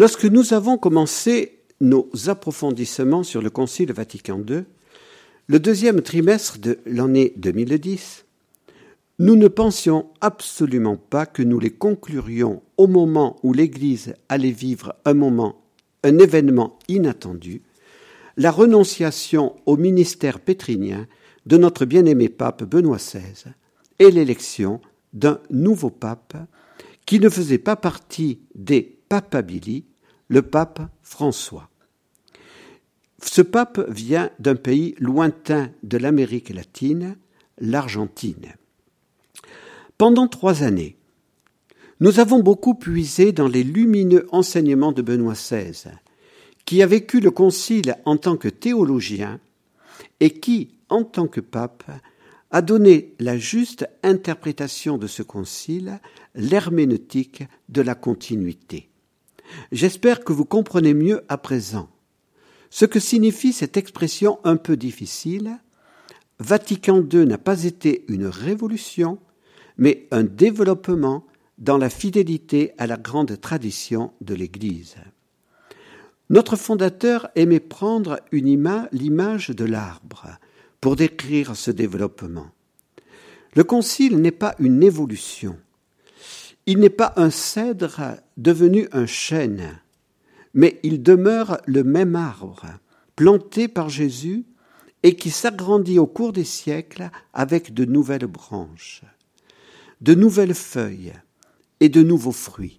Lorsque nous avons commencé nos approfondissements sur le Concile Vatican II, le deuxième trimestre de l'année 2010, nous ne pensions absolument pas que nous les conclurions au moment où l'Église allait vivre un moment, un événement inattendu, la renonciation au ministère pétrinien de notre bien-aimé pape Benoît XVI et l'élection d'un nouveau pape qui ne faisait pas partie des papabili, le pape François. Ce pape vient d'un pays lointain de l'Amérique latine, l'Argentine. Pendant trois années, nous avons beaucoup puisé dans les lumineux enseignements de Benoît XVI, qui a vécu le Concile en tant que théologien et qui, en tant que pape, a donné la juste interprétation de ce Concile, l'herméneutique de la continuité. J'espère que vous comprenez mieux à présent ce que signifie cette expression un peu difficile. Vatican II n'a pas été une révolution, mais un développement dans la fidélité à la grande tradition de l'Église. Notre fondateur aimait prendre l'image de l'arbre pour décrire ce développement. Le concile n'est pas une évolution. Il n'est pas un cèdre devenu un chêne, mais il demeure le même arbre, planté par Jésus et qui s'agrandit au cours des siècles avec de nouvelles branches de nouvelles feuilles et de nouveaux fruits.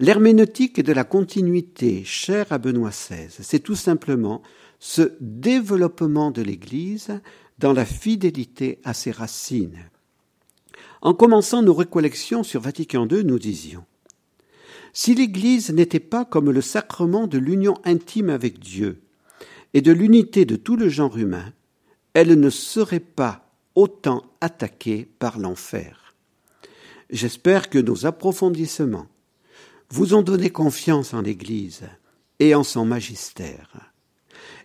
L'herméneutique de la continuité, chère à Benoît XVI, c'est tout simplement ce développement de l'Église dans la fidélité à ses racines. En commençant nos récollections sur Vatican II, nous disions Si l'Église n'était pas comme le sacrement de l'union intime avec Dieu et de l'unité de tout le genre humain, elle ne serait pas autant attaquée par l'enfer. J'espère que nos approfondissements vous ont donné confiance en l'Église et en son magistère,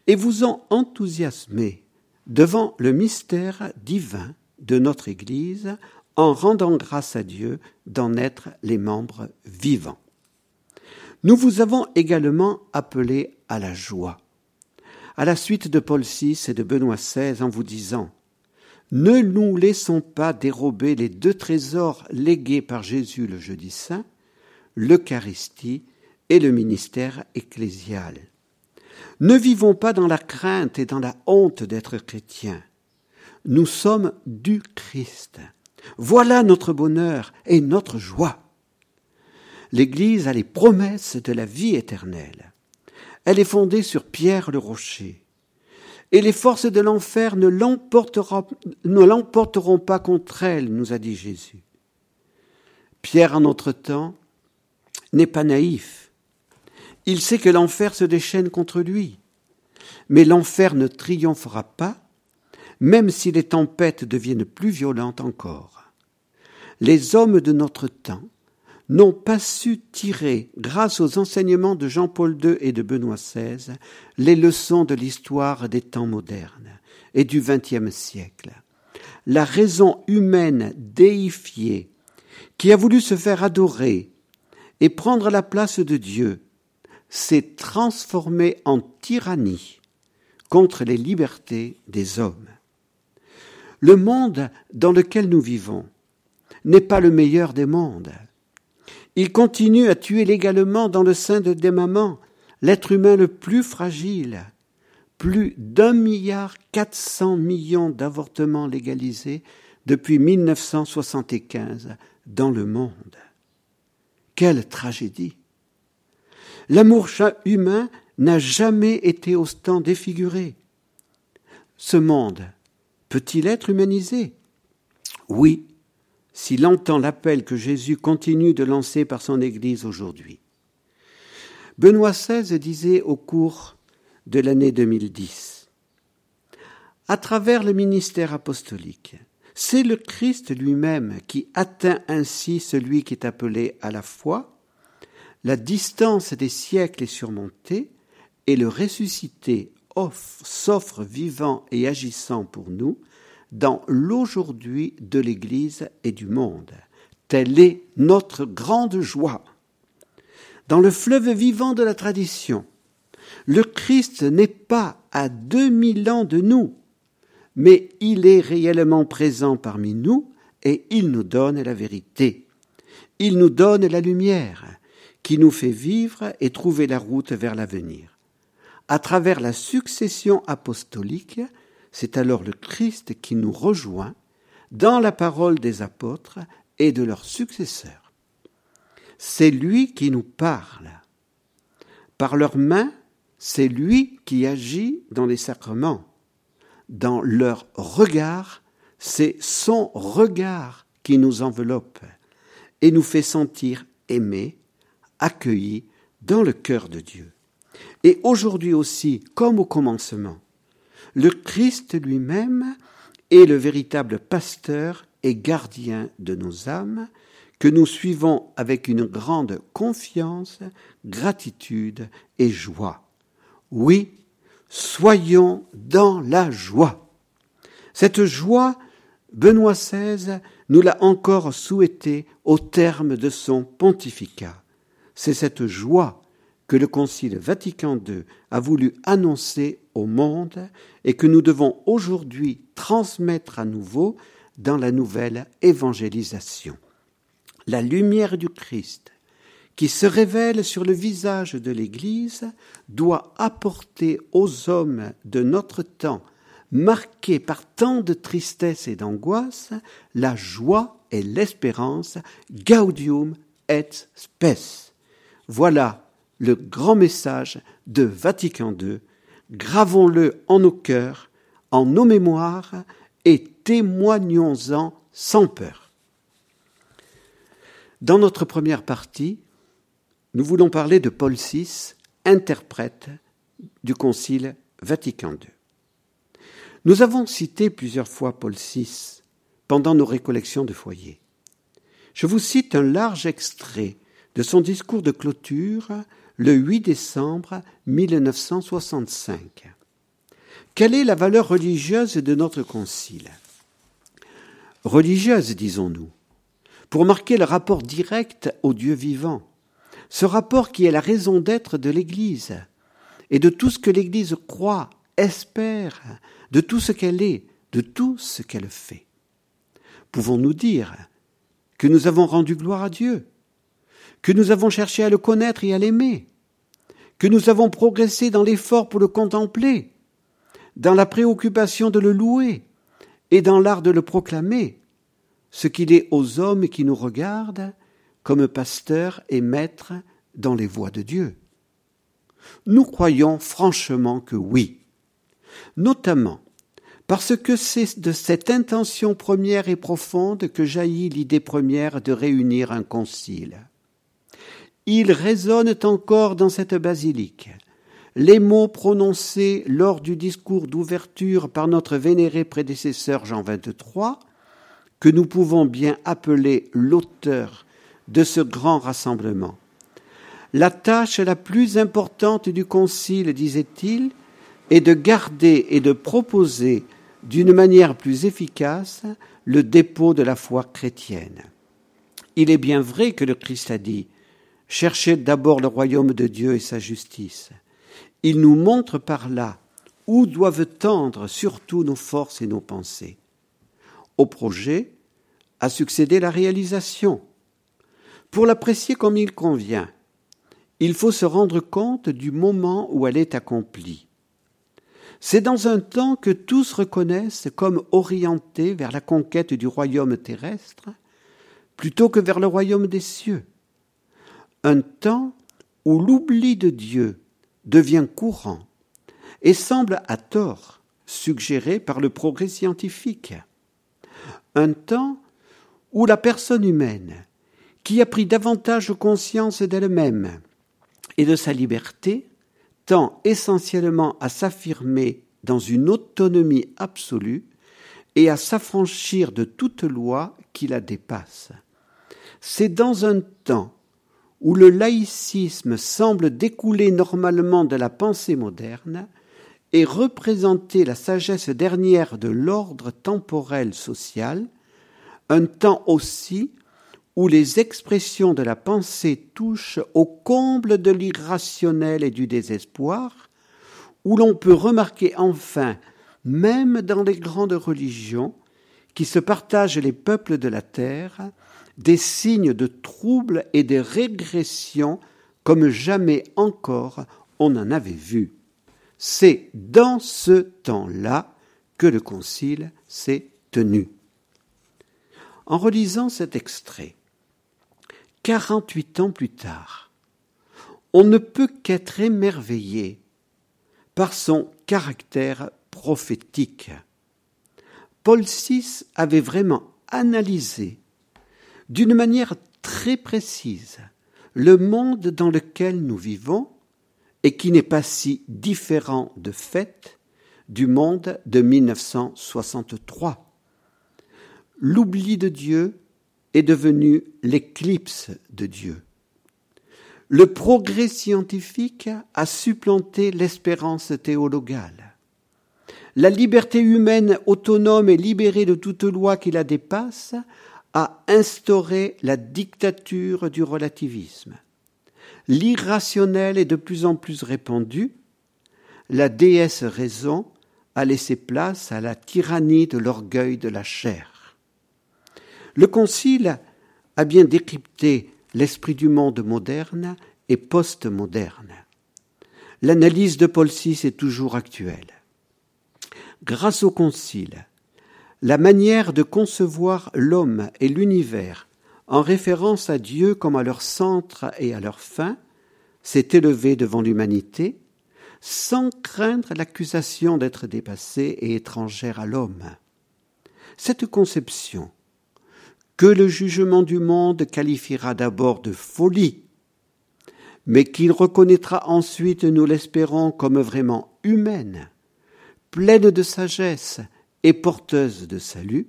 et vous ont enthousiasmé devant le mystère divin de notre Église en rendant grâce à Dieu d'en être les membres vivants. Nous vous avons également appelé à la joie, à la suite de Paul VI et de Benoît XVI en vous disant ne nous laissons pas dérober les deux trésors légués par Jésus le jeudi saint, l'Eucharistie et le ministère ecclésial. Ne vivons pas dans la crainte et dans la honte d'être chrétiens. Nous sommes du Christ. Voilà notre bonheur et notre joie. L'Église a les promesses de la vie éternelle. Elle est fondée sur Pierre le rocher et les forces de l'enfer ne l'emporteront pas contre elle, nous a dit Jésus. Pierre, en notre temps, n'est pas naïf. Il sait que l'enfer se déchaîne contre lui. Mais l'enfer ne triomphera pas, même si les tempêtes deviennent plus violentes encore. Les hommes de notre temps n'ont pas su tirer, grâce aux enseignements de Jean-Paul II et de Benoît XVI, les leçons de l'histoire des temps modernes et du XXe siècle. La raison humaine déifiée, qui a voulu se faire adorer et prendre la place de Dieu, s'est transformée en tyrannie contre les libertés des hommes. Le monde dans lequel nous vivons n'est pas le meilleur des mondes. Il continue à tuer légalement dans le sein de des mamans l'être humain le plus fragile. Plus d'un milliard quatre cents millions d'avortements légalisés depuis 1975 dans le monde. Quelle tragédie L'amour humain n'a jamais été autant défiguré. Ce monde peut-il être humanisé? Oui, s'il entend l'appel que Jésus continue de lancer par son Église aujourd'hui. Benoît XVI disait au cours de l'année 2010, à travers le ministère apostolique, c'est le Christ lui-même qui atteint ainsi celui qui est appelé à la foi, la distance des siècles est surmontée, et le ressuscité s'offre vivant et agissant pour nous, dans l'aujourd'hui de l'Église et du monde. Telle est notre grande joie. dans le fleuve vivant de la tradition. Le Christ n'est pas à deux mille ans de nous, mais il est réellement présent parmi nous et il nous donne la vérité. Il nous donne la lumière qui nous fait vivre et trouver la route vers l'avenir. À travers la succession apostolique, c'est alors le Christ qui nous rejoint dans la parole des apôtres et de leurs successeurs. C'est lui qui nous parle. Par leurs mains, c'est lui qui agit dans les sacrements. Dans leur regard, c'est son regard qui nous enveloppe et nous fait sentir aimés, accueillis dans le cœur de Dieu. Et aujourd'hui aussi, comme au commencement, le Christ lui-même est le véritable pasteur et gardien de nos âmes, que nous suivons avec une grande confiance, gratitude et joie. Oui, soyons dans la joie. Cette joie, Benoît XVI nous l'a encore souhaité au terme de son pontificat. C'est cette joie que le Concile Vatican II a voulu annoncer au monde et que nous devons aujourd'hui transmettre à nouveau dans la nouvelle évangélisation. La lumière du Christ, qui se révèle sur le visage de l'Église, doit apporter aux hommes de notre temps, marqués par tant de tristesse et d'angoisse, la joie et l'espérance, gaudium et spes. Voilà le grand message de Vatican II. Gravons-le en nos cœurs, en nos mémoires, et témoignons-en sans peur. Dans notre première partie, nous voulons parler de Paul VI, interprète du Concile Vatican II. Nous avons cité plusieurs fois Paul VI pendant nos récollections de foyer. Je vous cite un large extrait de son discours de clôture le 8 décembre 1965. Quelle est la valeur religieuse de notre concile? Religieuse, disons-nous, pour marquer le rapport direct au Dieu vivant, ce rapport qui est la raison d'être de l'Église et de tout ce que l'Église croit, espère, de tout ce qu'elle est, de tout ce qu'elle fait. Pouvons-nous dire que nous avons rendu gloire à Dieu, que nous avons cherché à le connaître et à l'aimer, que nous avons progressé dans l'effort pour le contempler, dans la préoccupation de le louer et dans l'art de le proclamer, ce qu'il est aux hommes qui nous regardent comme pasteurs et maîtres dans les voies de Dieu. Nous croyons franchement que oui, notamment parce que c'est de cette intention première et profonde que jaillit l'idée première de réunir un concile. Il résonne encore dans cette basilique les mots prononcés lors du discours d'ouverture par notre vénéré prédécesseur Jean XXIII, que nous pouvons bien appeler l'auteur de ce grand rassemblement. La tâche la plus importante du Concile, disait-il, est de garder et de proposer d'une manière plus efficace le dépôt de la foi chrétienne. Il est bien vrai que le Christ a dit Cherchez d'abord le royaume de Dieu et sa justice. Il nous montre par là où doivent tendre surtout nos forces et nos pensées. Au projet a succédé la réalisation. Pour l'apprécier comme il convient, il faut se rendre compte du moment où elle est accomplie. C'est dans un temps que tous reconnaissent comme orientés vers la conquête du royaume terrestre plutôt que vers le royaume des cieux. Un temps où l'oubli de Dieu devient courant et semble à tort suggéré par le progrès scientifique. Un temps où la personne humaine, qui a pris davantage conscience d'elle-même et de sa liberté, tend essentiellement à s'affirmer dans une autonomie absolue et à s'affranchir de toute loi qui la dépasse. C'est dans un temps où le laïcisme semble découler normalement de la pensée moderne et représenter la sagesse dernière de l'ordre temporel social, un temps aussi où les expressions de la pensée touchent au comble de l'irrationnel et du désespoir, où l'on peut remarquer enfin, même dans les grandes religions, qui se partagent les peuples de la terre, des signes de troubles et de régression comme jamais encore on en avait vu. C'est dans ce temps-là que le concile s'est tenu. En relisant cet extrait, 48 ans plus tard, on ne peut qu'être émerveillé par son caractère prophétique. Paul VI avait vraiment analysé d'une manière très précise le monde dans lequel nous vivons et qui n'est pas si différent de fait du monde de 1963. L'oubli de Dieu est devenu l'éclipse de Dieu. Le progrès scientifique a supplanté l'espérance théologale. La liberté humaine autonome et libérée de toute loi qui la dépasse a instauré la dictature du relativisme. L'irrationnel est de plus en plus répandu. La déesse raison a laissé place à la tyrannie de l'orgueil de la chair. Le Concile a bien décrypté l'esprit du monde moderne et postmoderne. L'analyse de Paul VI est toujours actuelle. Grâce au Concile, la manière de concevoir l'homme et l'univers en référence à Dieu comme à leur centre et à leur fin s'est élevée devant l'humanité sans craindre l'accusation d'être dépassée et étrangère à l'homme. Cette conception, que le jugement du monde qualifiera d'abord de folie, mais qu'il reconnaîtra ensuite, nous l'espérons, comme vraiment humaine, pleine de sagesse et porteuse de salut,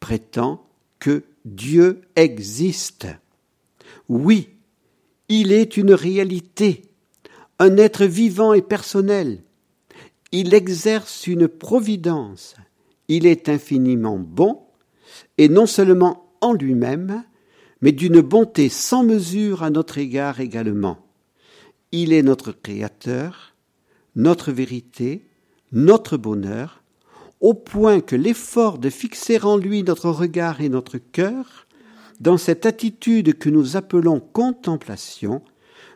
prétend que Dieu existe. Oui, il est une réalité, un être vivant et personnel. Il exerce une providence. Il est infiniment bon, et non seulement en lui-même, mais d'une bonté sans mesure à notre égard également. Il est notre Créateur, notre vérité, notre bonheur, au point que l'effort de fixer en lui notre regard et notre cœur, dans cette attitude que nous appelons contemplation,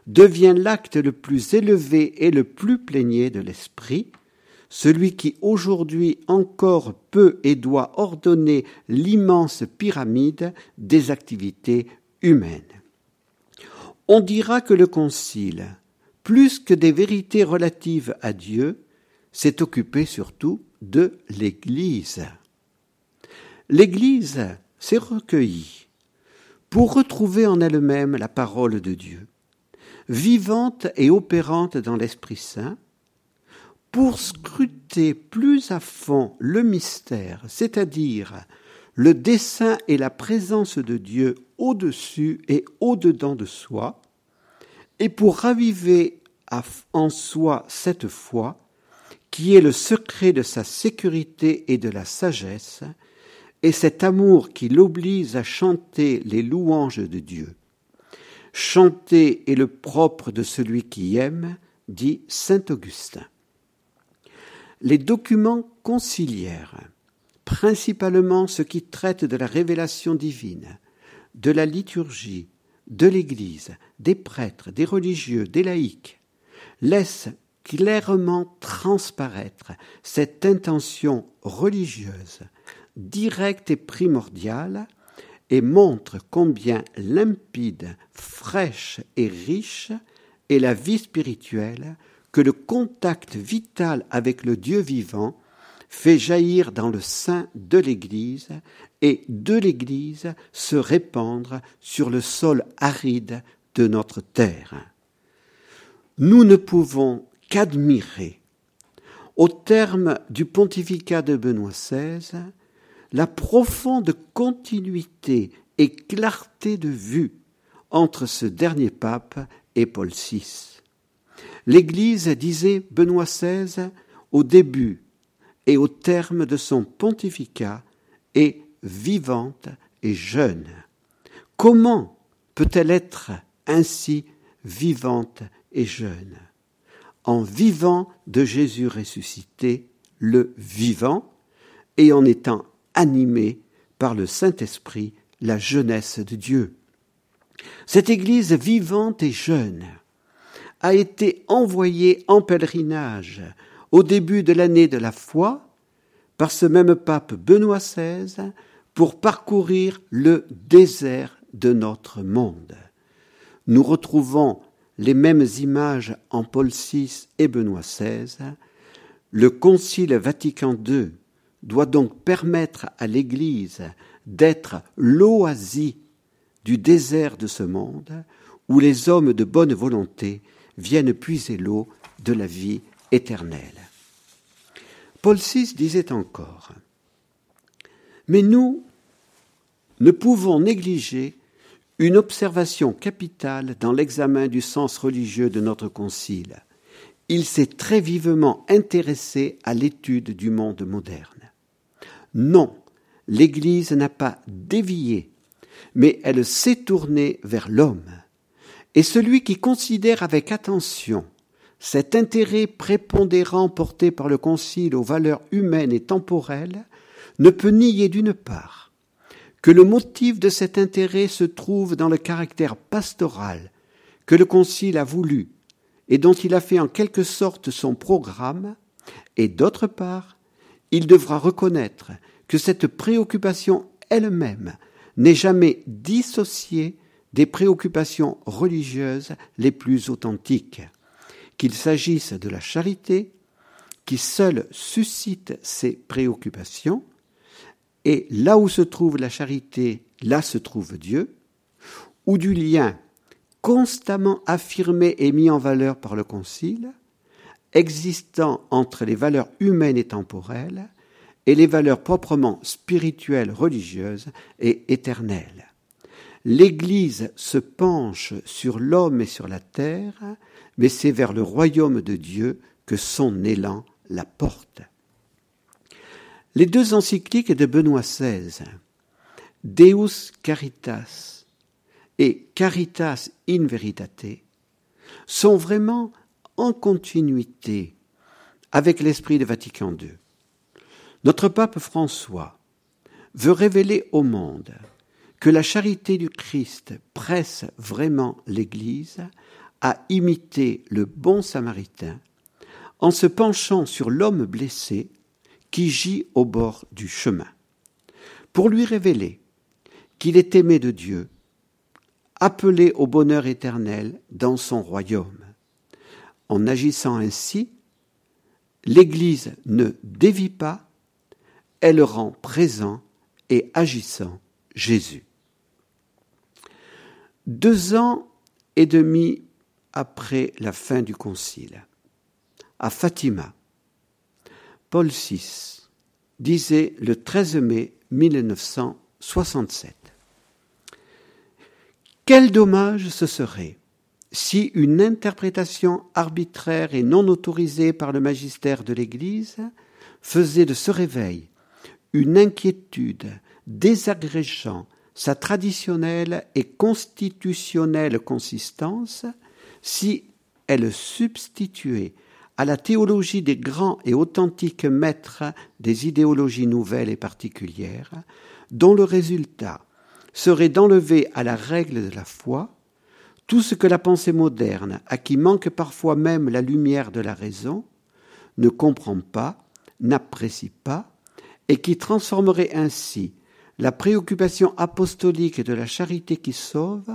devient l'acte le plus élevé et le plus plénier de l'esprit, celui qui aujourd'hui encore peut et doit ordonner l'immense pyramide des activités humaines. On dira que le Concile, plus que des vérités relatives à Dieu, s'est occupé surtout de l'Église. L'Église s'est recueillie pour retrouver en elle-même la parole de Dieu, vivante et opérante dans l'Esprit Saint, pour scruter plus à fond le mystère, c'est-à-dire le dessein et la présence de Dieu au-dessus et au-dedans de soi, et pour raviver en soi cette foi qui est le secret de sa sécurité et de la sagesse, et cet amour qui l'oblige à chanter les louanges de Dieu. Chanter est le propre de celui qui aime, dit saint Augustin. Les documents conciliaires, principalement ceux qui traitent de la révélation divine, de la liturgie, de l'Église, des prêtres, des religieux, des laïcs, laissent clairement transparaître cette intention religieuse directe et primordiale et montre combien limpide, fraîche et riche est la vie spirituelle que le contact vital avec le Dieu vivant fait jaillir dans le sein de l'Église et de l'Église se répandre sur le sol aride de notre terre. Nous ne pouvons qu'admirer, au terme du pontificat de Benoît XVI, la profonde continuité et clarté de vue entre ce dernier pape et Paul VI. L'Église, disait Benoît XVI, au début et au terme de son pontificat, est vivante et jeune. Comment peut-elle être ainsi vivante et jeune? En vivant de Jésus ressuscité, le vivant, et en étant animée par le Saint-Esprit, la jeunesse de Dieu. Cette Église vivante et jeune a été envoyée en pèlerinage au début de l'année de la foi par ce même pape Benoît XVI pour parcourir le désert de notre monde. Nous retrouvons les mêmes images en Paul VI et Benoît XVI. Le Concile Vatican II doit donc permettre à l'Église d'être l'oasis du désert de ce monde où les hommes de bonne volonté viennent puiser l'eau de la vie éternelle. Paul VI disait encore Mais nous ne pouvons négliger une observation capitale dans l'examen du sens religieux de notre concile. Il s'est très vivement intéressé à l'étude du monde moderne. Non, l'Église n'a pas dévié, mais elle s'est tournée vers l'homme. Et celui qui considère avec attention cet intérêt prépondérant porté par le Concile aux valeurs humaines et temporelles ne peut nier d'une part que le motif de cet intérêt se trouve dans le caractère pastoral que le Concile a voulu et dont il a fait en quelque sorte son programme, et d'autre part il devra reconnaître que cette préoccupation elle-même n'est jamais dissociée des préoccupations religieuses les plus authentiques, qu'il s'agisse de la charité, qui seule suscite ces préoccupations, et là où se trouve la charité, là se trouve Dieu, ou du lien constamment affirmé et mis en valeur par le Concile, existant entre les valeurs humaines et temporelles et les valeurs proprement spirituelles, religieuses et éternelles. L'Église se penche sur l'homme et sur la terre, mais c'est vers le royaume de Dieu que son élan la porte. Les deux encycliques de Benoît XVI, Deus Caritas et Caritas in Veritate, sont vraiment en continuité avec l'esprit de Vatican II. Notre pape François veut révéler au monde que la charité du Christ presse vraiment l'Église à imiter le bon samaritain en se penchant sur l'homme blessé qui gît au bord du chemin, pour lui révéler qu'il est aimé de Dieu, appelé au bonheur éternel dans son royaume. En agissant ainsi, l'Église ne dévie pas, elle rend présent et agissant Jésus. Deux ans et demi après la fin du concile, à Fatima, Paul VI disait le 13 mai 1967 Quel dommage ce serait si une interprétation arbitraire et non autorisée par le magistère de l'Église faisait de ce réveil une inquiétude désagrégeant sa traditionnelle et constitutionnelle consistance, si elle substituait à la théologie des grands et authentiques maîtres des idéologies nouvelles et particulières, dont le résultat serait d'enlever à la règle de la foi tout ce que la pensée moderne, à qui manque parfois même la lumière de la raison, ne comprend pas, n'apprécie pas, et qui transformerait ainsi la préoccupation apostolique de la charité qui sauve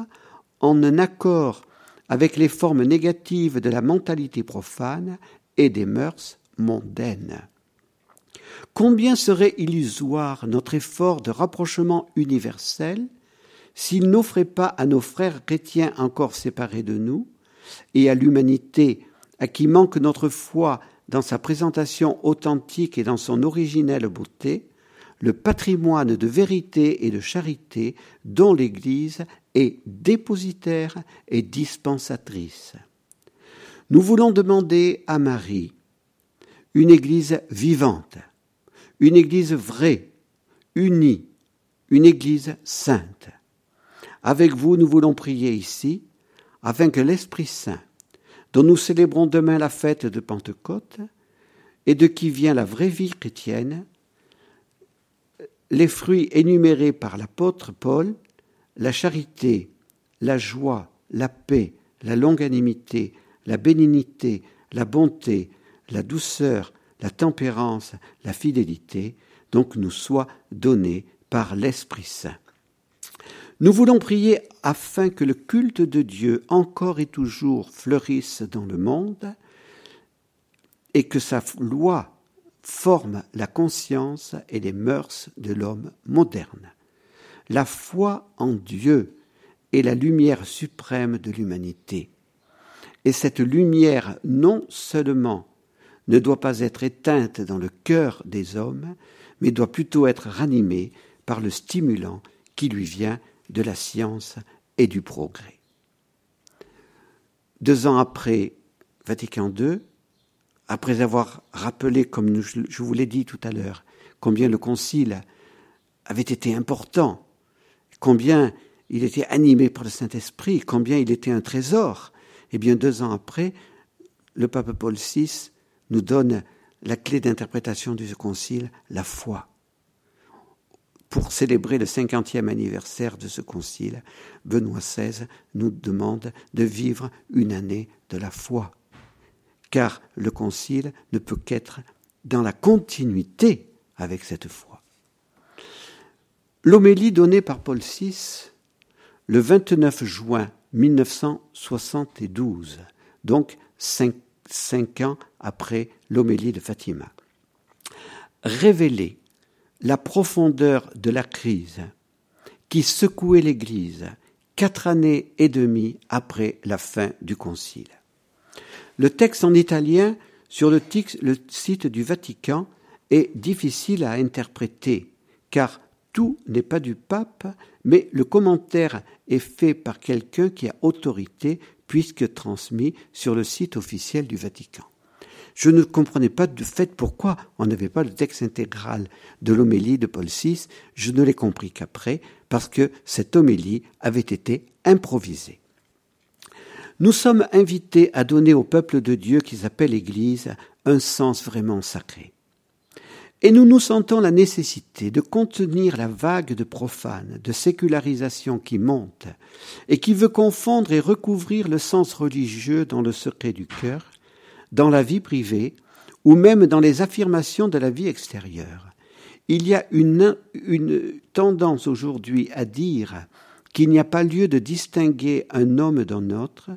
en un accord avec les formes négatives de la mentalité profane et des mœurs mondaines. Combien serait illusoire notre effort de rapprochement universel s'il n'offrait pas à nos frères chrétiens encore séparés de nous, et à l'humanité à qui manque notre foi dans sa présentation authentique et dans son originelle beauté, le patrimoine de vérité et de charité dont l'Église est dépositaire et dispensatrice. Nous voulons demander à Marie une Église vivante, une Église vraie, unie, une Église sainte. Avec vous, nous voulons prier ici, afin que l'Esprit Saint, dont nous célébrons demain la fête de Pentecôte, et de qui vient la vraie vie chrétienne, les fruits énumérés par l'apôtre Paul, la charité, la joie, la paix, la longanimité, la bénignité, la bonté, la douceur, la tempérance, la fidélité, donc nous soient donnés par l'Esprit Saint. Nous voulons prier afin que le culte de Dieu encore et toujours fleurisse dans le monde et que sa loi forme la conscience et les mœurs de l'homme moderne. La foi en Dieu est la lumière suprême de l'humanité. Et cette lumière non seulement ne doit pas être éteinte dans le cœur des hommes, mais doit plutôt être ranimée par le stimulant qui lui vient de la science et du progrès. Deux ans après Vatican II, après avoir rappelé, comme je vous l'ai dit tout à l'heure, combien le concile avait été important, combien il était animé par le Saint-Esprit, combien il était un trésor, eh bien deux ans après, le pape Paul VI nous donne la clé d'interprétation du concile, la foi. Pour célébrer le cinquantième anniversaire de ce concile, Benoît XVI nous demande de vivre une année de la foi car le concile ne peut qu'être dans la continuité avec cette foi. L'homélie donnée par Paul VI le 29 juin 1972, donc cinq, ans après l'homélie de Fatima, révélait la profondeur de la crise qui secouait l'Église quatre années et demie après la fin du Concile. Le texte en italien sur le, site du Vatican est difficile à interpréter, car tout n'est pas du pape, mais le commentaire est fait par quelqu'un qui a autorité, puisque transmis sur le site officiel du Vatican. Je ne comprenais pas de fait pourquoi on n'avait pas le texte intégral de l'homélie de Paul VI. Je ne l'ai compris qu'après, parce que cette homélie avait été improvisée. Nous sommes invités à donner au peuple de Dieu qu'ils appellent l'Église un sens vraiment sacré. Et nous nous sentons la nécessité de contenir la vague de profane, de sécularisation qui monte et qui veut confondre et recouvrir le sens religieux dans le secret du cœur, dans la vie privée ou même dans les affirmations de la vie extérieure. Il y a une, une tendance aujourd'hui à dire qu'il n'y a pas lieu de distinguer un homme d'un autre,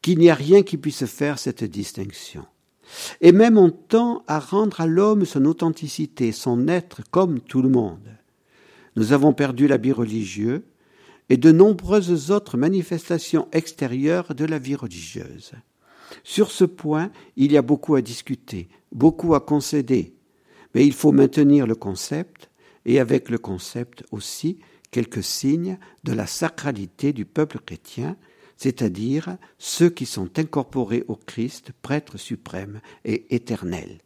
qu'il n'y a rien qui puisse faire cette distinction. Et même on tend à rendre à l'homme son authenticité, son être comme tout le monde. Nous avons perdu l'habit religieux et de nombreuses autres manifestations extérieures de la vie religieuse. Sur ce point, il y a beaucoup à discuter, beaucoup à concéder, mais il faut maintenir le concept, et avec le concept aussi quelques signes de la sacralité du peuple chrétien, c'est-à-dire ceux qui sont incorporés au Christ, prêtre suprême et éternel.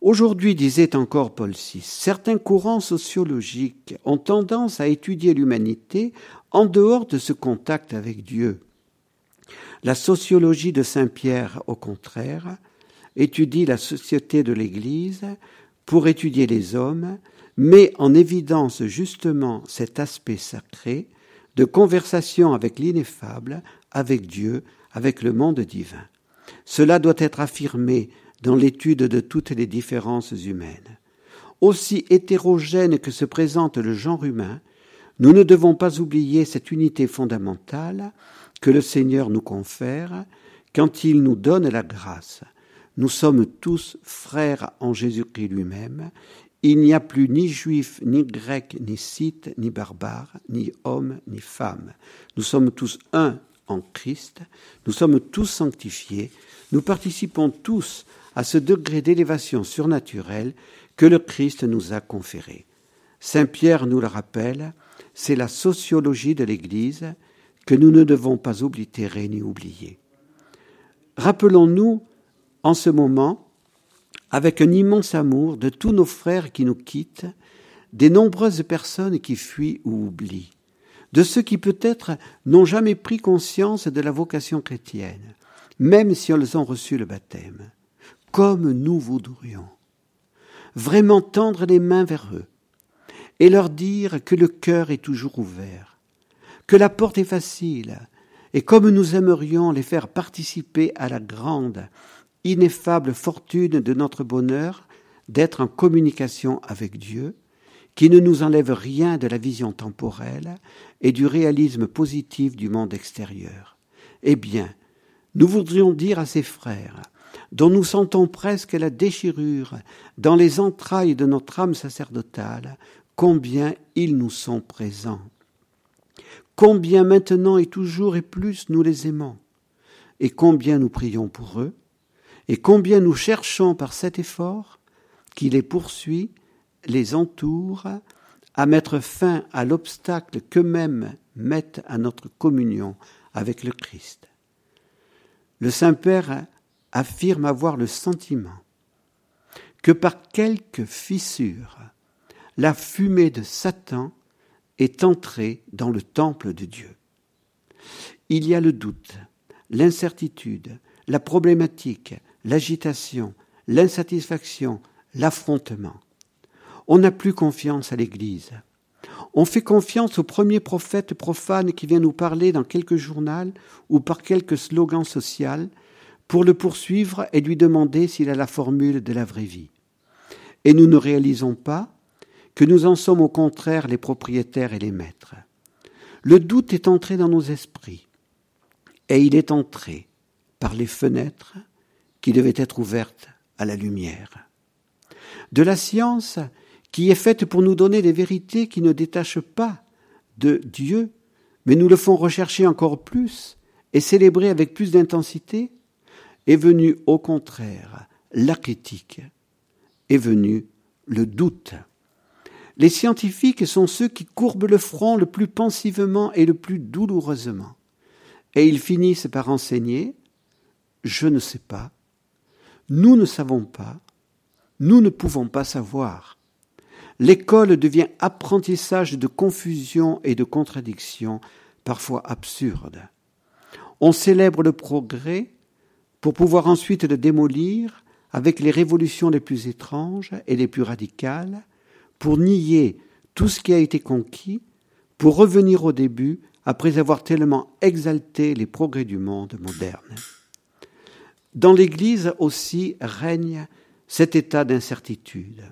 Aujourd'hui, disait encore Paul VI, certains courants sociologiques ont tendance à étudier l'humanité en dehors de ce contact avec Dieu. La sociologie de Saint Pierre, au contraire, étudie la société de l'Église pour étudier les hommes met en évidence justement cet aspect sacré de conversation avec l'ineffable, avec Dieu, avec le monde divin. Cela doit être affirmé dans l'étude de toutes les différences humaines. Aussi hétérogène que se présente le genre humain, nous ne devons pas oublier cette unité fondamentale que le Seigneur nous confère quand il nous donne la grâce. Nous sommes tous frères en Jésus-Christ lui-même, il n'y a plus ni juif, ni grec, ni scythe, ni barbare, ni homme, ni femme. Nous sommes tous un en Christ, nous sommes tous sanctifiés, nous participons tous à ce degré d'élévation surnaturelle que le Christ nous a conféré. Saint Pierre nous le rappelle, c'est la sociologie de l'Église que nous ne devons pas oblitérer ni oublier. Rappelons-nous en ce moment avec un immense amour de tous nos frères qui nous quittent, des nombreuses personnes qui fuient ou oublient. de ceux qui peut-être n'ont jamais pris conscience de la vocation chrétienne, même si elles ont reçu le baptême, comme nous voudrions. Vraiment tendre les mains vers eux et leur dire que le cœur est toujours ouvert, que la porte est facile, et comme nous aimerions les faire participer à la grande, ineffable fortune de notre bonheur d'être en communication avec Dieu, qui ne nous enlève rien de la vision temporelle et du réalisme positif du monde extérieur. Eh bien, nous voudrions dire à ces frères, dont nous sentons presque la déchirure dans les entrailles de notre âme sacerdotale, combien ils nous sont présents. Combien maintenant et toujours et plus nous les aimons, et combien nous prions pour eux, et combien nous cherchons par cet effort qui les poursuit, les entoure, à mettre fin à l'obstacle qu'eux-mêmes mettent à notre communion avec le Christ. Le Saint-Père affirme avoir le sentiment que par quelque fissure, la fumée de Satan est entrée dans le temple de Dieu. Il y a le doute, l'incertitude, la problématique, l'agitation, l'insatisfaction, l'affrontement. On n'a plus confiance à l'Église. On fait confiance au premier prophète profane qui vient nous parler dans quelques journaux ou par quelques slogans sociaux pour le poursuivre et lui demander s'il a la formule de la vraie vie. Et nous ne réalisons pas que nous en sommes au contraire les propriétaires et les maîtres. Le doute est entré dans nos esprits, et il est entré par les fenêtres qui devaient être ouvertes à la lumière. De la science qui est faite pour nous donner des vérités qui ne détachent pas de Dieu, mais nous le font rechercher encore plus et célébrer avec plus d'intensité, est venu au contraire la critique, est venu le doute. Les scientifiques sont ceux qui courbent le front le plus pensivement et le plus douloureusement. Et ils finissent par enseigner Je ne sais pas, nous ne savons pas, nous ne pouvons pas savoir. L'école devient apprentissage de confusion et de contradictions, parfois absurdes. On célèbre le progrès pour pouvoir ensuite le démolir avec les révolutions les plus étranges et les plus radicales, pour nier tout ce qui a été conquis, pour revenir au début après avoir tellement exalté les progrès du monde moderne. Dans l'Église aussi règne cet état d'incertitude.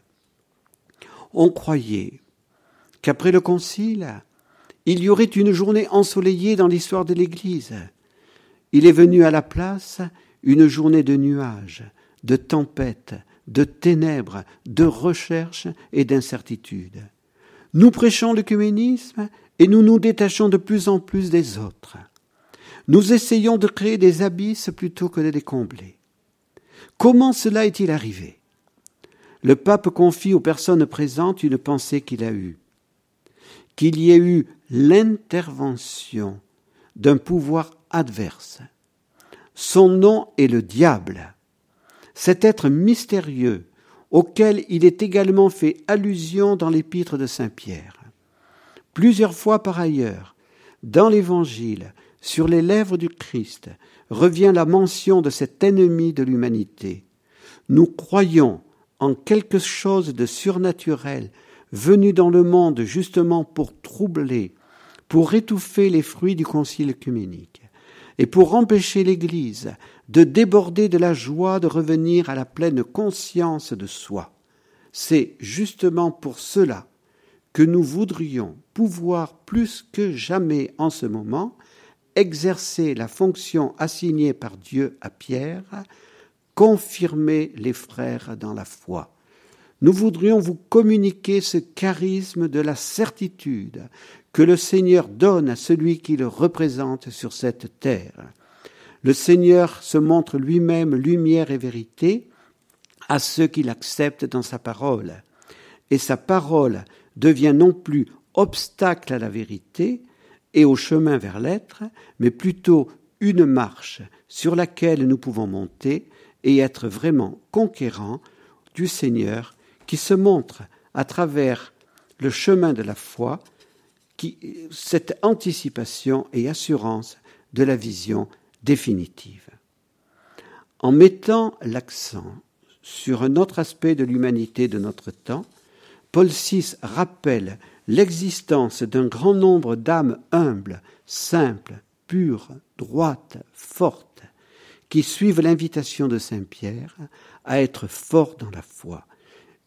On croyait qu'après le Concile, il y aurait une journée ensoleillée dans l'histoire de l'Église. Il est venu à la place une journée de nuages, de tempêtes, de ténèbres, de recherche et d'incertitude. Nous prêchons l'œcuménisme et nous nous détachons de plus en plus des autres. Nous essayons de créer des abysses plutôt que de les combler. Comment cela est-il arrivé? Le pape confie aux personnes présentes une pensée qu'il a eue. Qu'il y ait eu l'intervention d'un pouvoir adverse. Son nom est le diable cet être mystérieux auquel il est également fait allusion dans l'épître de Saint Pierre. Plusieurs fois par ailleurs, dans l'Évangile, sur les lèvres du Christ, revient la mention de cet ennemi de l'humanité. Nous croyons en quelque chose de surnaturel venu dans le monde justement pour troubler, pour étouffer les fruits du concile œcuménique et pour empêcher l'Église de déborder de la joie de revenir à la pleine conscience de soi. C'est justement pour cela que nous voudrions pouvoir plus que jamais en ce moment exercer la fonction assignée par Dieu à Pierre, confirmer les frères dans la foi. Nous voudrions vous communiquer ce charisme de la certitude que le Seigneur donne à celui qui le représente sur cette terre. Le Seigneur se montre lui-même lumière et vérité à ceux qui l'acceptent dans sa parole. Et sa parole devient non plus obstacle à la vérité et au chemin vers l'être, mais plutôt une marche sur laquelle nous pouvons monter et être vraiment conquérants du Seigneur qui se montre à travers le chemin de la foi cette anticipation et assurance de la vision définitive. En mettant l'accent sur un autre aspect de l'humanité de notre temps, Paul VI rappelle l'existence d'un grand nombre d'âmes humbles, simples, pures, droites, fortes, qui suivent l'invitation de Saint Pierre à être forts dans la foi.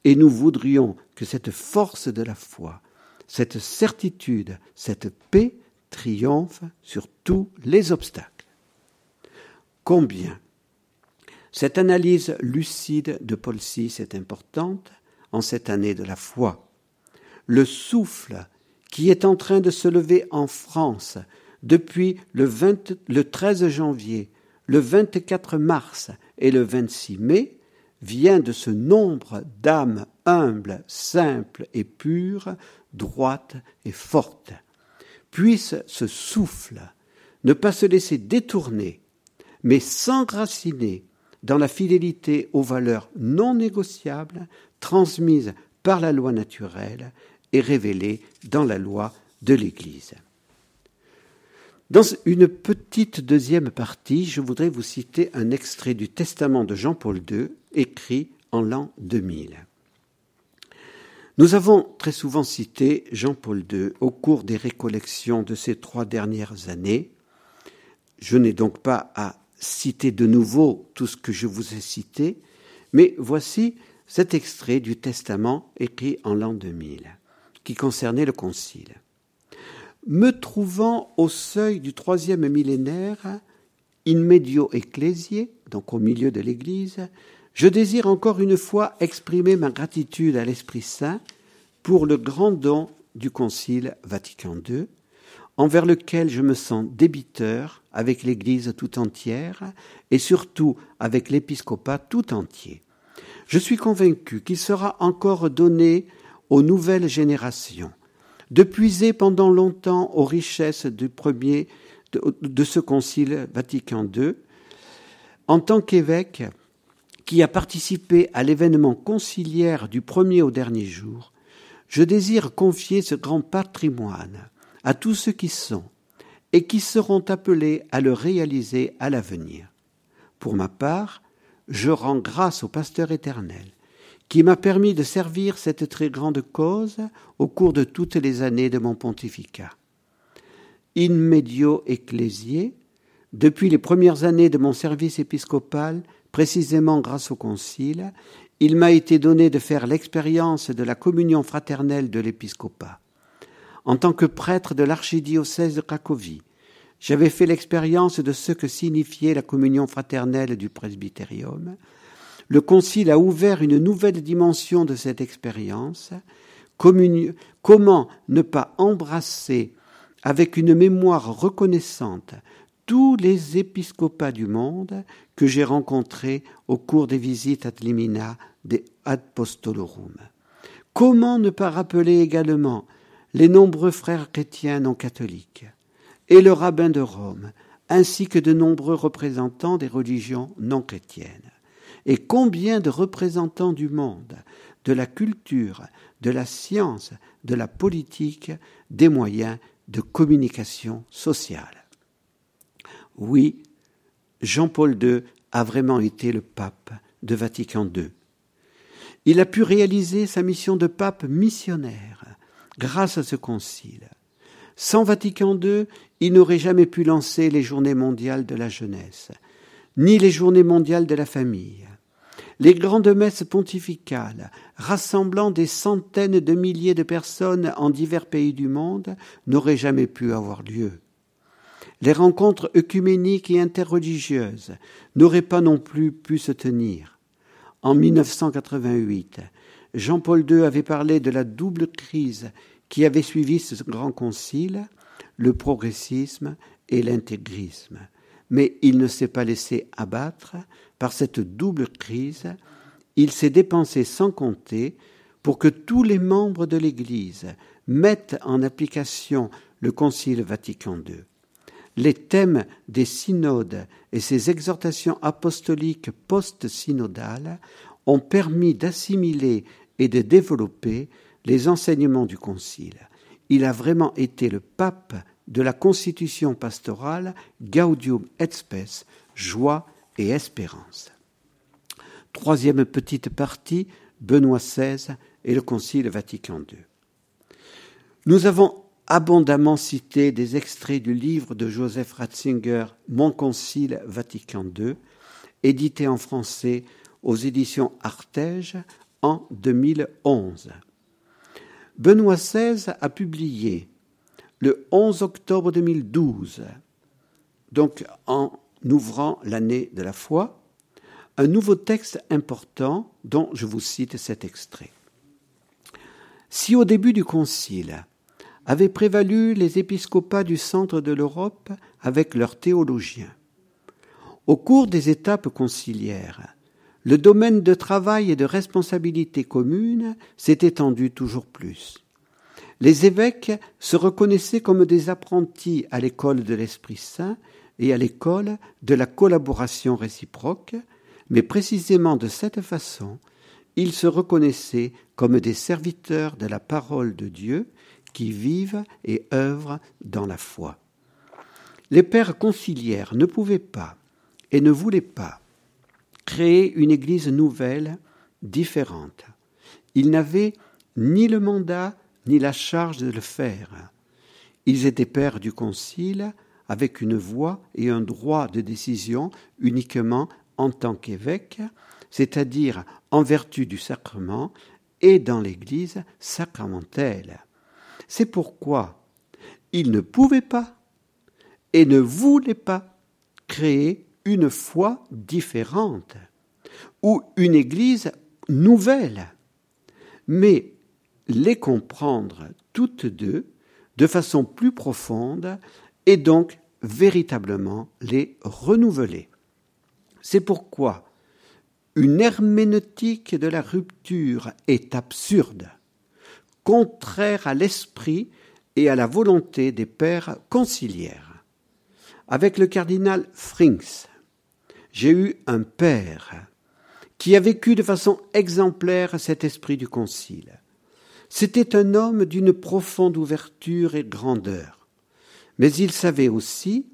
Et nous voudrions que cette force de la foi, cette certitude, cette paix triomphe sur tous les obstacles. Combien cette analyse lucide de Paul VI est importante en cette année de la foi. Le souffle qui est en train de se lever en France depuis le, le 13 janvier, le 24 mars et le 26 mai vient de ce nombre d'âmes humbles, simples et pures, droites et fortes. Puisse ce souffle ne pas se laisser détourner, mais s'enraciner dans la fidélité aux valeurs non négociables transmises par la loi naturelle et révélées dans la loi de l'Église. Dans une petite deuxième partie, je voudrais vous citer un extrait du testament de Jean-Paul II, écrit en l'an 2000. Nous avons très souvent cité Jean-Paul II au cours des récollections de ces trois dernières années. Je n'ai donc pas à citer de nouveau tout ce que je vous ai cité, mais voici cet extrait du testament écrit en l'an 2000, qui concernait le concile me trouvant au seuil du troisième millénaire, in medio ecclesiae, donc au milieu de l'Église, je désire encore une fois exprimer ma gratitude à l'Esprit Saint pour le grand don du Concile Vatican II, envers lequel je me sens débiteur avec l'Église tout entière et surtout avec l'épiscopat tout entier. Je suis convaincu qu'il sera encore donné aux nouvelles générations de puiser pendant longtemps aux richesses du premier de, ce concile Vatican II, en tant qu'évêque qui a participé à l'événement conciliaire du premier au dernier jour, je désire confier ce grand patrimoine à tous ceux qui sont et qui seront appelés à le réaliser à l'avenir. Pour ma part, je rends grâce au Pasteur éternel qui m'a permis de servir cette très grande cause au cours de toutes les années de mon pontificat. In medio ecclesiae, depuis les premières années de mon service épiscopal, précisément grâce au Concile, il m'a été donné de faire l'expérience de la communion fraternelle de l'épiscopat. En tant que prêtre de l'archidiocèse de Cracovie, j'avais fait l'expérience de ce que signifiait la communion fraternelle du presbytérium, le Concile a ouvert une nouvelle dimension de cette expérience. Comment ne pas embrasser avec une mémoire reconnaissante tous les épiscopats du monde que j'ai rencontrés au cours des visites ad limina des Apostolorum. Comment ne pas rappeler également les nombreux frères chrétiens non catholiques et le rabbin de Rome, ainsi que de nombreux représentants des religions non chrétiennes? Et combien de représentants du monde, de la culture, de la science, de la politique, des moyens de communication sociale. Oui, Jean-Paul II a vraiment été le pape de Vatican II. Il a pu réaliser sa mission de pape missionnaire grâce à ce concile. Sans Vatican II, il n'aurait jamais pu lancer les journées mondiales de la jeunesse, ni les journées mondiales de la famille, les grandes messes pontificales, rassemblant des centaines de milliers de personnes en divers pays du monde, n'auraient jamais pu avoir lieu. Les rencontres œcuméniques et interreligieuses n'auraient pas non plus pu se tenir. En 1988, Jean-Paul II avait parlé de la double crise qui avait suivi ce grand concile, le progressisme et l'intégrisme. Mais il ne s'est pas laissé abattre, par cette double crise, il s'est dépensé sans compter pour que tous les membres de l'Église mettent en application le Concile Vatican II. Les thèmes des synodes et ses exhortations apostoliques post-synodales ont permis d'assimiler et de développer les enseignements du Concile. il a vraiment été le pape de la constitution pastorale Gaudium et Spes, joie et espérance. Troisième petite partie, Benoît XVI et le Concile Vatican II. Nous avons abondamment cité des extraits du livre de Joseph Ratzinger, Mon Concile Vatican II, édité en français aux éditions Artege en 2011. Benoît XVI a publié le 11 octobre 2012, donc en ouvrant l'année de la foi, un nouveau texte important dont je vous cite cet extrait. Si au début du Concile avaient prévalu les épiscopats du centre de l'Europe avec leurs théologiens, au cours des étapes conciliaires, le domaine de travail et de responsabilité commune s'est étendu toujours plus. Les évêques se reconnaissaient comme des apprentis à l'école de l'Esprit Saint et à l'école de la collaboration réciproque, mais précisément de cette façon, ils se reconnaissaient comme des serviteurs de la parole de Dieu qui vivent et œuvrent dans la foi. Les pères conciliaires ne pouvaient pas et ne voulaient pas créer une Église nouvelle, différente. Ils n'avaient ni le mandat ni la charge de le faire. Ils étaient pères du Concile avec une voix et un droit de décision uniquement en tant qu'évêques, c'est-à-dire en vertu du sacrement et dans l'Église sacramentelle. C'est pourquoi ils ne pouvaient pas et ne voulaient pas créer une foi différente ou une Église nouvelle, mais les comprendre toutes deux de façon plus profonde et donc véritablement les renouveler. C'est pourquoi une herméneutique de la rupture est absurde, contraire à l'esprit et à la volonté des pères conciliaires. Avec le cardinal Frings, j'ai eu un père qui a vécu de façon exemplaire cet esprit du concile. C'était un homme d'une profonde ouverture et grandeur, mais il savait aussi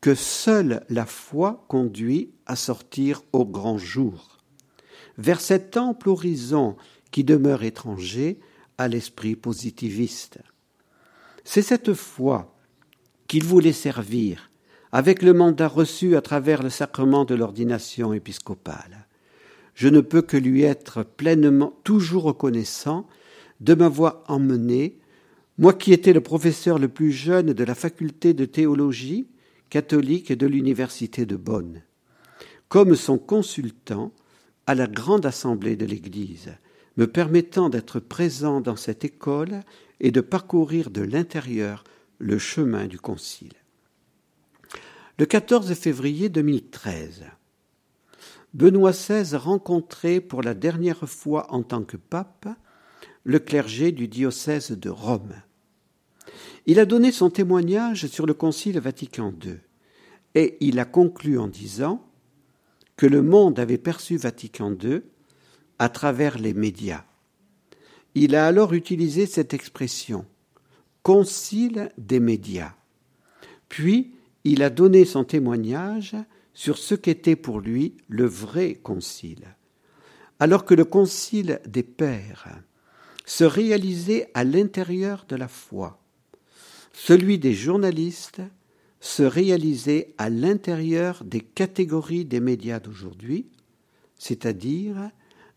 que seule la foi conduit à sortir au grand jour, vers cet ample horizon qui demeure étranger à l'esprit positiviste. C'est cette foi qu'il voulait servir avec le mandat reçu à travers le sacrement de l'ordination épiscopale. Je ne peux que lui être pleinement toujours reconnaissant de m'avoir emmené, moi qui étais le professeur le plus jeune de la faculté de théologie catholique de l'université de Bonn, comme son consultant à la grande assemblée de l'Église, me permettant d'être présent dans cette école et de parcourir de l'intérieur le chemin du Concile. Le 14 février 2013, Benoît XVI rencontrait pour la dernière fois en tant que pape le clergé du diocèse de Rome. Il a donné son témoignage sur le Concile Vatican II et il a conclu en disant que le monde avait perçu Vatican II à travers les médias. Il a alors utilisé cette expression Concile des médias. Puis il a donné son témoignage sur ce qu'était pour lui le vrai concile. Alors que le concile des pères se réalisait à l'intérieur de la foi. Celui des journalistes se réalisait à l'intérieur des catégories des médias d'aujourd'hui, c'est-à-dire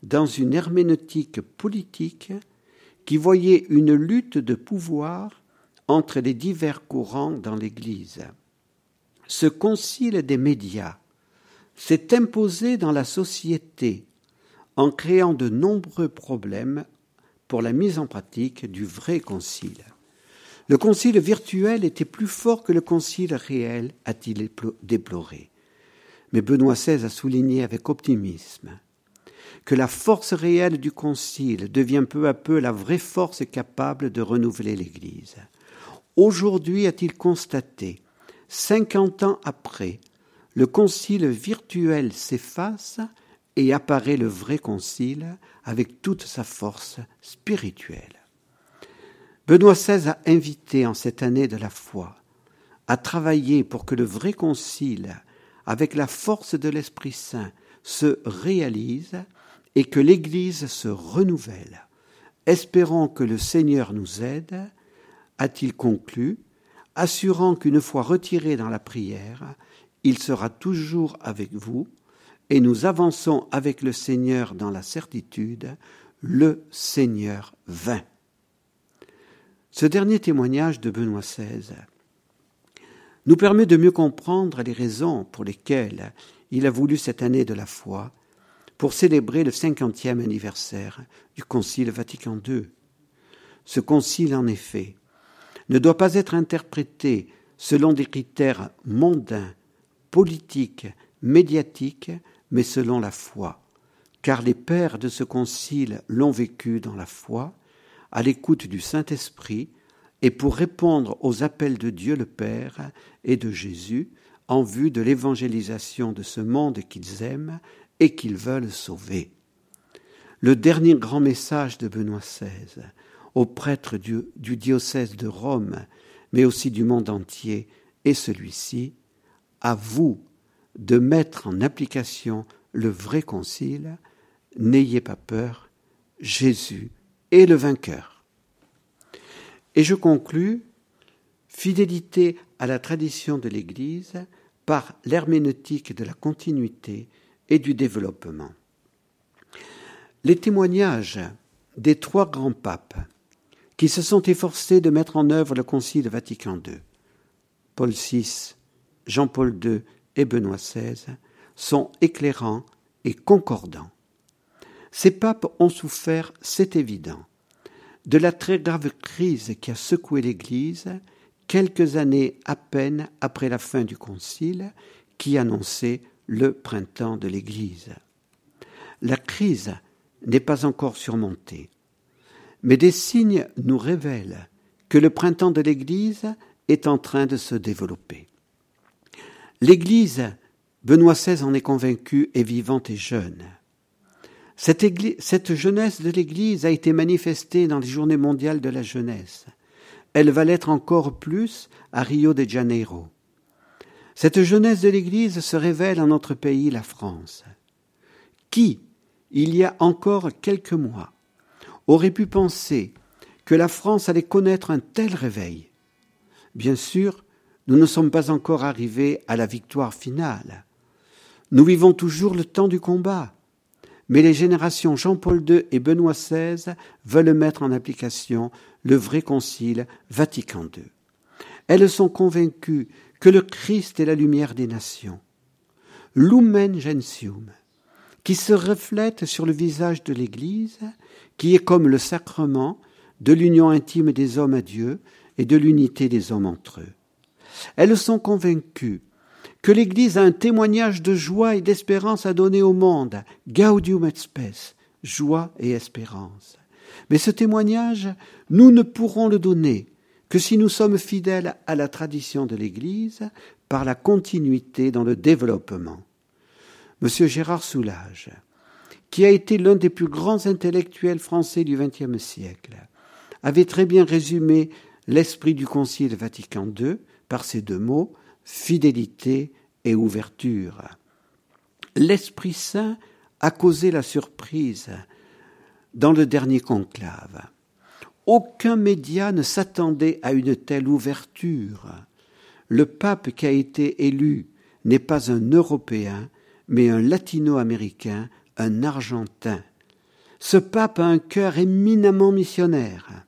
dans une herméneutique politique qui voyait une lutte de pouvoir entre les divers courants dans l'Église. Ce concile des médias s'est imposé dans la société en créant de nombreux problèmes pour la mise en pratique du vrai concile. Le concile virtuel était plus fort que le concile réel, a-t-il déploré. Mais Benoît XVI a souligné avec optimisme que la force réelle du concile devient peu à peu la vraie force capable de renouveler l'Église. Aujourd'hui, a-t-il constaté, cinquante ans après, le concile virtuel s'efface et apparaît le vrai concile avec toute sa force spirituelle. Benoît XVI a invité en cette année de la foi à travailler pour que le vrai concile, avec la force de l'Esprit Saint, se réalise et que l'Église se renouvelle. Espérons que le Seigneur nous aide, a-t-il conclu, assurant qu'une fois retiré dans la prière, il sera toujours avec vous, et nous avançons avec le Seigneur dans la certitude, le Seigneur vint. Ce dernier témoignage de Benoît XVI nous permet de mieux comprendre les raisons pour lesquelles il a voulu cette année de la foi pour célébrer le cinquantième anniversaire du Concile Vatican II. Ce concile, en effet, ne doit pas être interprété selon des critères mondains, politiques, médiatiques, mais selon la foi, car les pères de ce concile l'ont vécu dans la foi, à l'écoute du Saint-Esprit, et pour répondre aux appels de Dieu le Père et de Jésus en vue de l'évangélisation de ce monde qu'ils aiment et qu'ils veulent sauver. Le dernier grand message de Benoît XVI aux prêtres du, du diocèse de Rome, mais aussi du monde entier, est celui-ci, à vous de mettre en application le vrai concile, n'ayez pas peur, Jésus est le vainqueur. Et je conclus, fidélité à la tradition de l'Église par l'herméneutique de la continuité et du développement. Les témoignages des trois grands papes qui se sont efforcés de mettre en œuvre le Concile Vatican II, Paul VI, Jean-Paul II et Benoît XVI, sont éclairants et concordants. Ces papes ont souffert, c'est évident, de la très grave crise qui a secoué l'Église quelques années à peine après la fin du Concile qui annonçait le printemps de l'Église. La crise n'est pas encore surmontée, mais des signes nous révèlent que le printemps de l'Église est en train de se développer. L'Église, Benoît XVI en est convaincu, est vivante et jeune. Cette, cette jeunesse de l'Église a été manifestée dans les journées mondiales de la jeunesse. Elle va l'être encore plus à Rio de Janeiro. Cette jeunesse de l'Église se révèle en notre pays, la France. Qui, il y a encore quelques mois, aurait pu penser que la France allait connaître un tel réveil? Bien sûr, nous ne sommes pas encore arrivés à la victoire finale. Nous vivons toujours le temps du combat. Mais les générations Jean-Paul II et Benoît XVI veulent mettre en application le vrai concile Vatican II. Elles sont convaincues que le Christ est la lumière des nations. Lumen gentium, qui se reflète sur le visage de l'Église, qui est comme le sacrement de l'union intime des hommes à Dieu et de l'unité des hommes entre eux. Elles sont convaincues que l'Église a un témoignage de joie et d'espérance à donner au monde, gaudium et spes, joie et espérance. Mais ce témoignage, nous ne pourrons le donner que si nous sommes fidèles à la tradition de l'Église par la continuité dans le développement. Monsieur Gérard Soulage, qui a été l'un des plus grands intellectuels français du XXe siècle, avait très bien résumé l'esprit du Concile Vatican II par ces deux mots fidélité et ouverture. L'Esprit Saint a causé la surprise dans le dernier conclave. Aucun média ne s'attendait à une telle ouverture. Le pape qui a été élu n'est pas un Européen, mais un Latino-américain, un Argentin. Ce pape a un cœur éminemment missionnaire.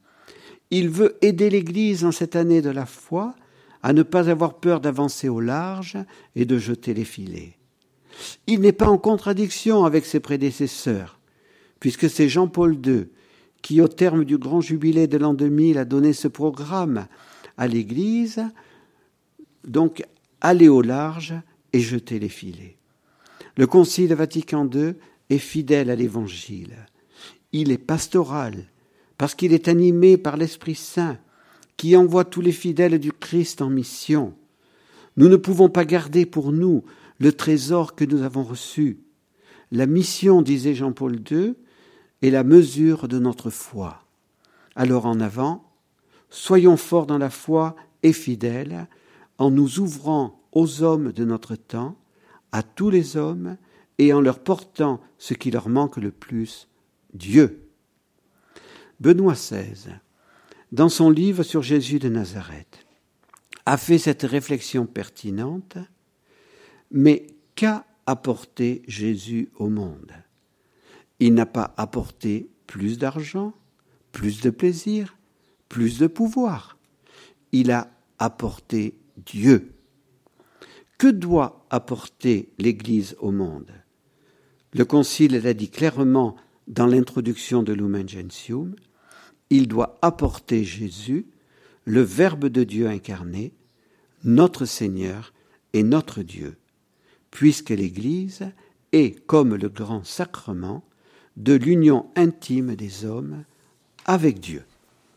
Il veut aider l'Église en cette année de la foi à ne pas avoir peur d'avancer au large et de jeter les filets. Il n'est pas en contradiction avec ses prédécesseurs, puisque c'est Jean-Paul II qui, au terme du grand jubilé de l'an 2000, a donné ce programme à l'Église, donc aller au large et jeter les filets. Le Concile Vatican II est fidèle à l'Évangile. Il est pastoral, parce qu'il est animé par l'Esprit Saint, qui envoie tous les fidèles du Christ en mission. Nous ne pouvons pas garder pour nous le trésor que nous avons reçu. La mission, disait Jean-Paul II, est la mesure de notre foi. Alors en avant, Soyons forts dans la foi et fidèles en nous ouvrant aux hommes de notre temps, à tous les hommes, et en leur portant ce qui leur manque le plus, Dieu. Benoît XVI, dans son livre sur Jésus de Nazareth, a fait cette réflexion pertinente, mais qu'a apporté Jésus au monde? Il n'a pas apporté plus d'argent, plus de plaisir, plus de pouvoir. Il a apporté Dieu. Que doit apporter l'Église au monde? Le Concile l'a dit clairement dans l'introduction de Lumen Gentium, il doit apporter Jésus, le Verbe de Dieu incarné, notre Seigneur et notre Dieu, puisque l'Église est comme le grand sacrement de l'union intime des hommes avec Dieu.